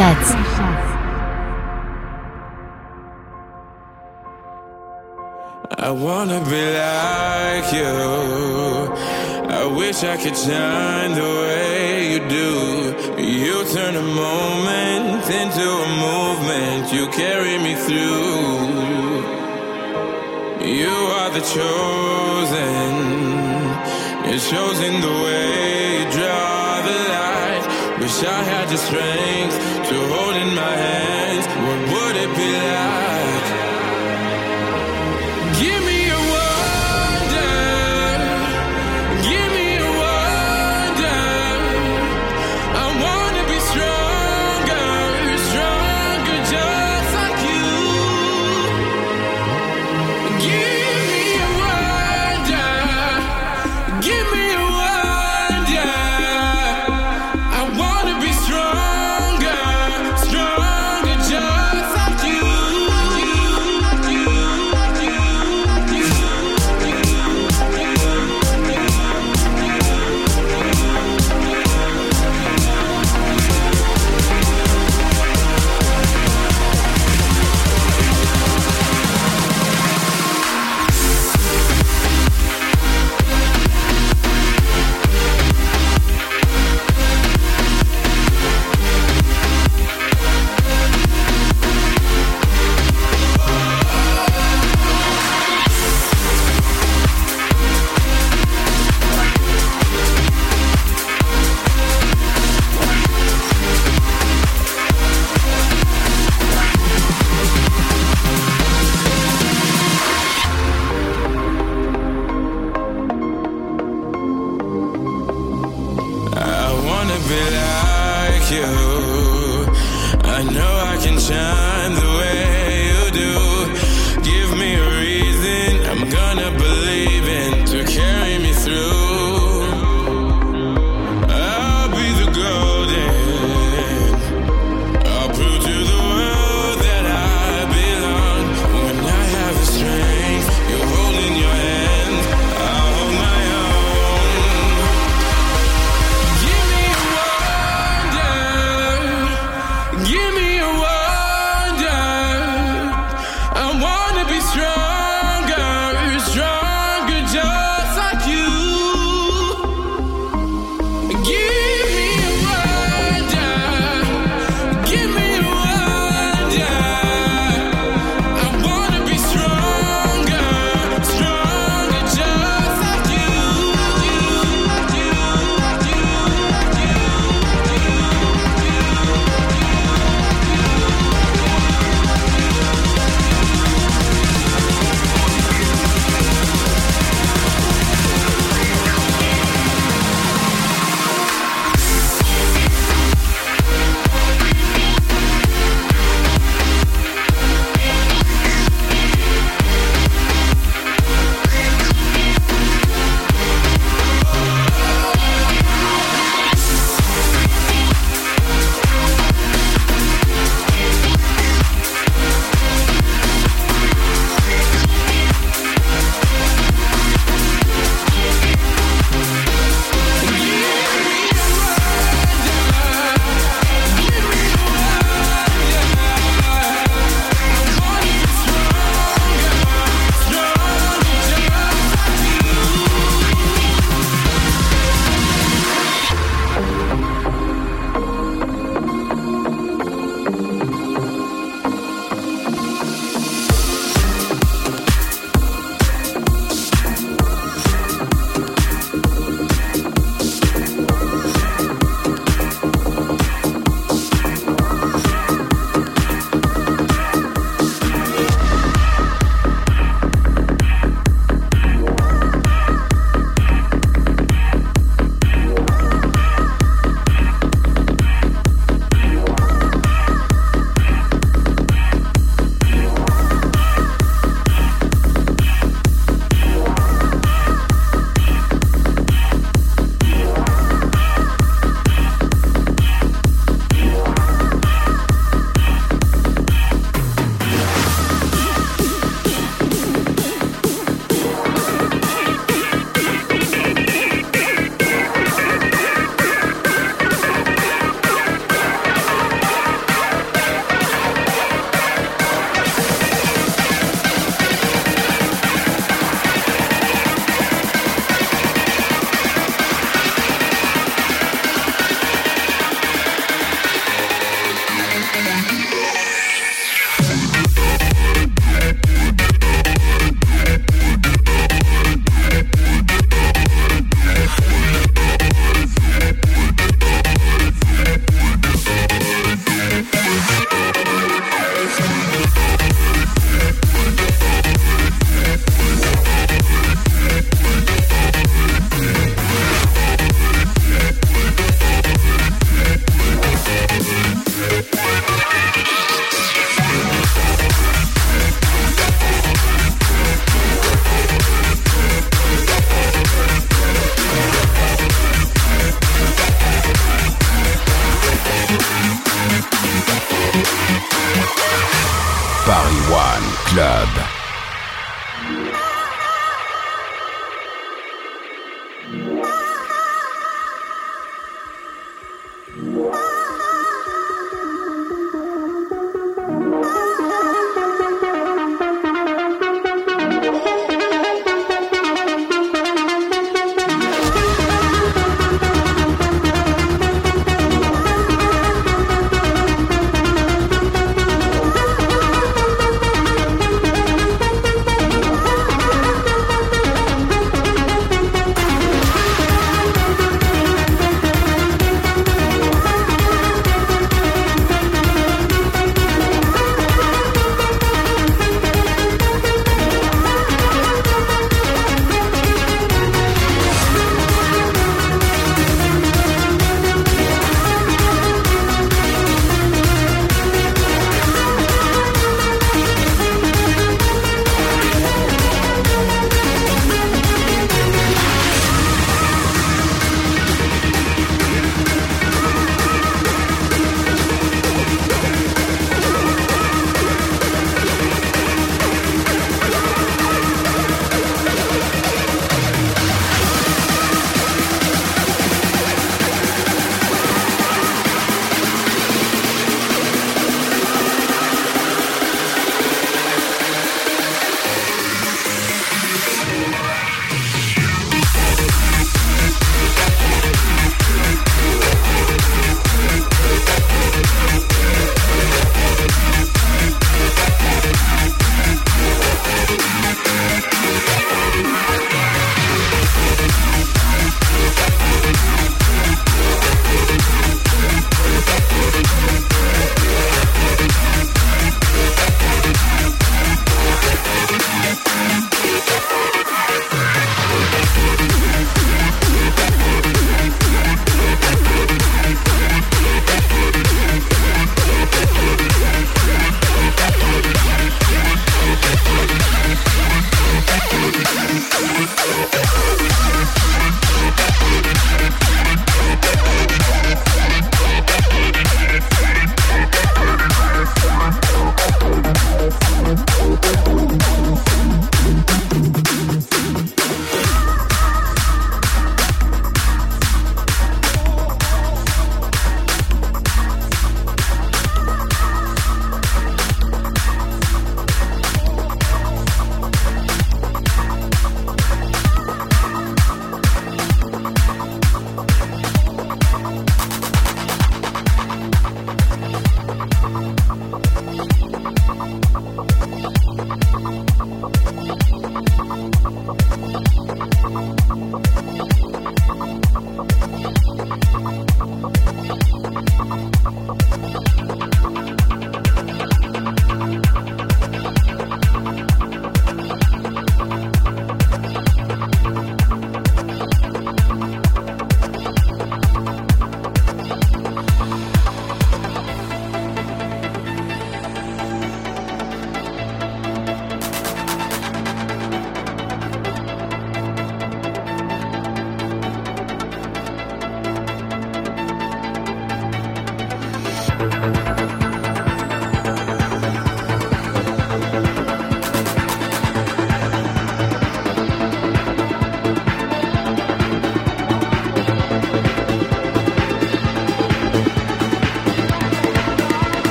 I wanna be like you. I wish I could shine the way you do. You turn a moment into a movement. You carry me through. You are the chosen. You're chosen the way you draw the line. Wish I had the strength you hold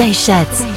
Today Shots.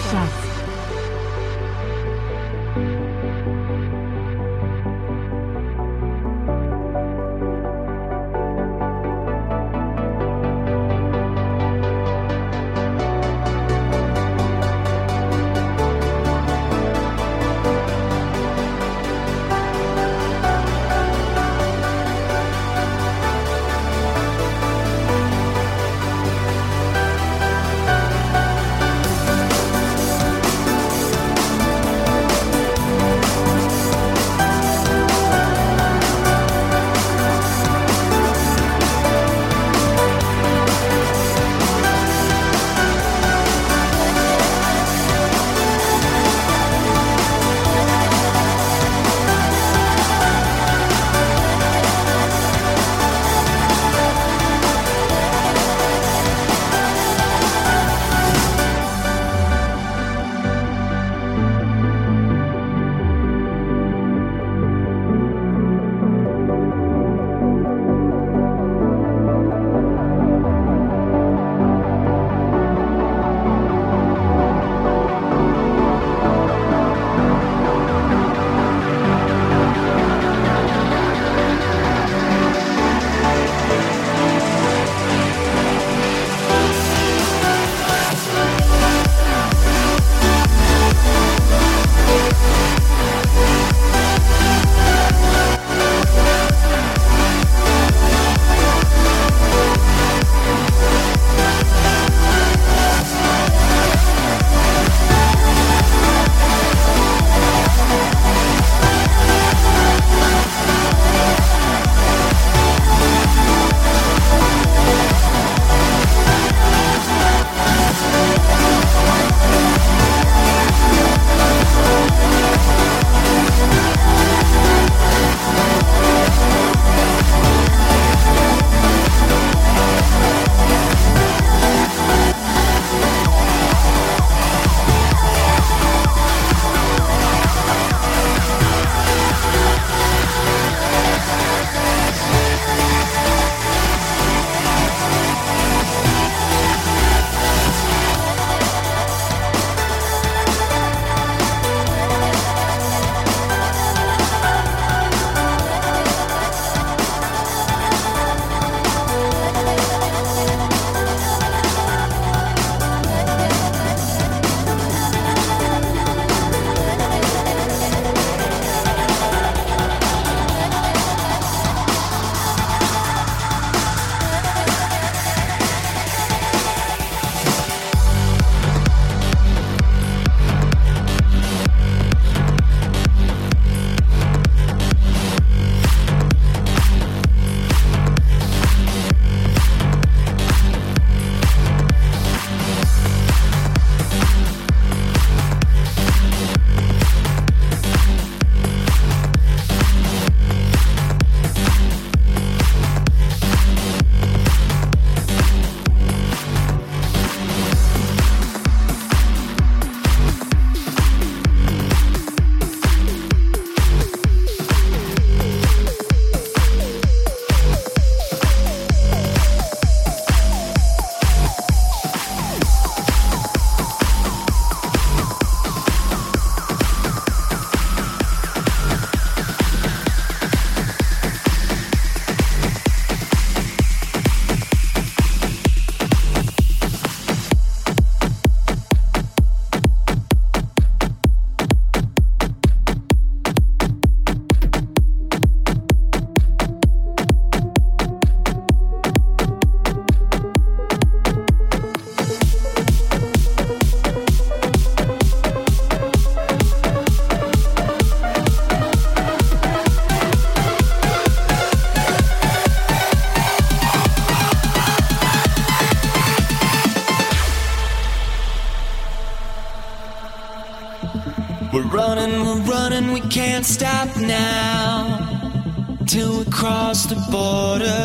can't stop now till we cross the border.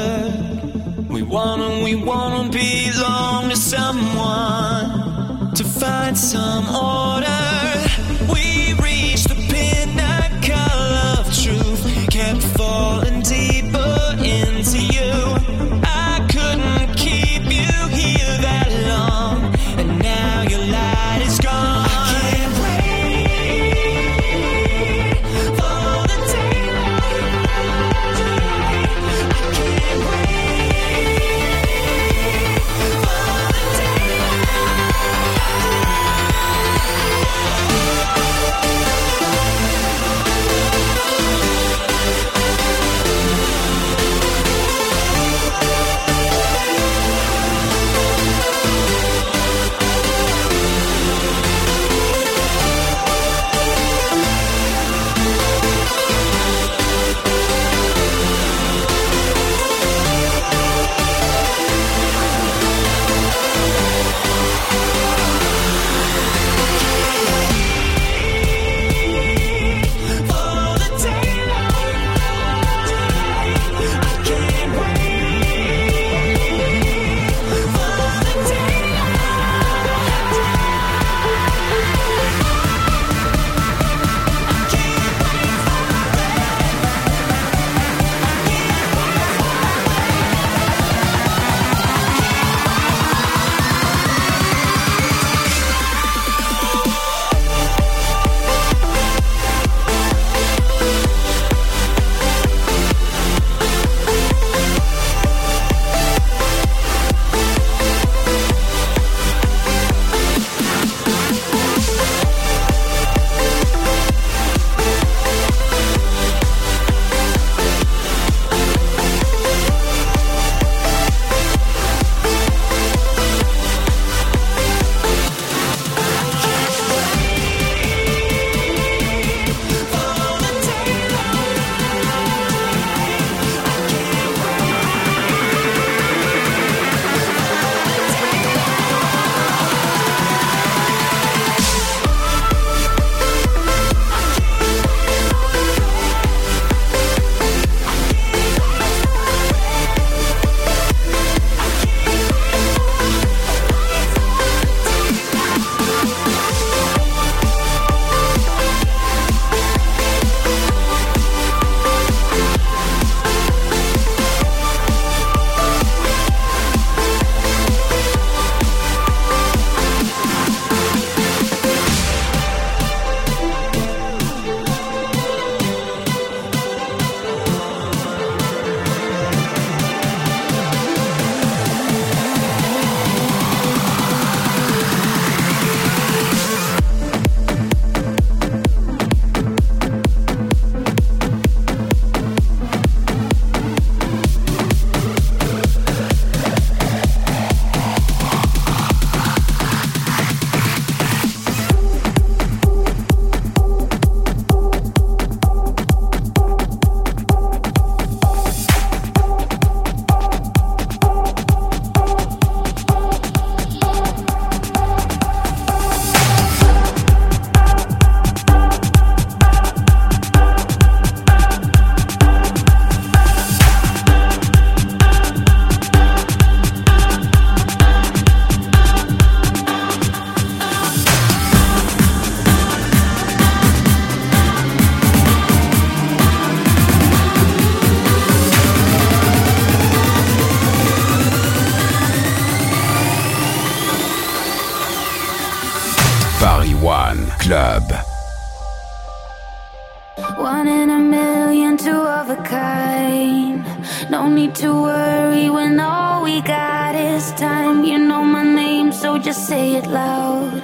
fine. No need to worry when all we got is time. You know my name, so just say it loud.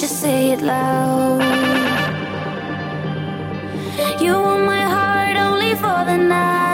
Just say it loud. You want my heart only for the night.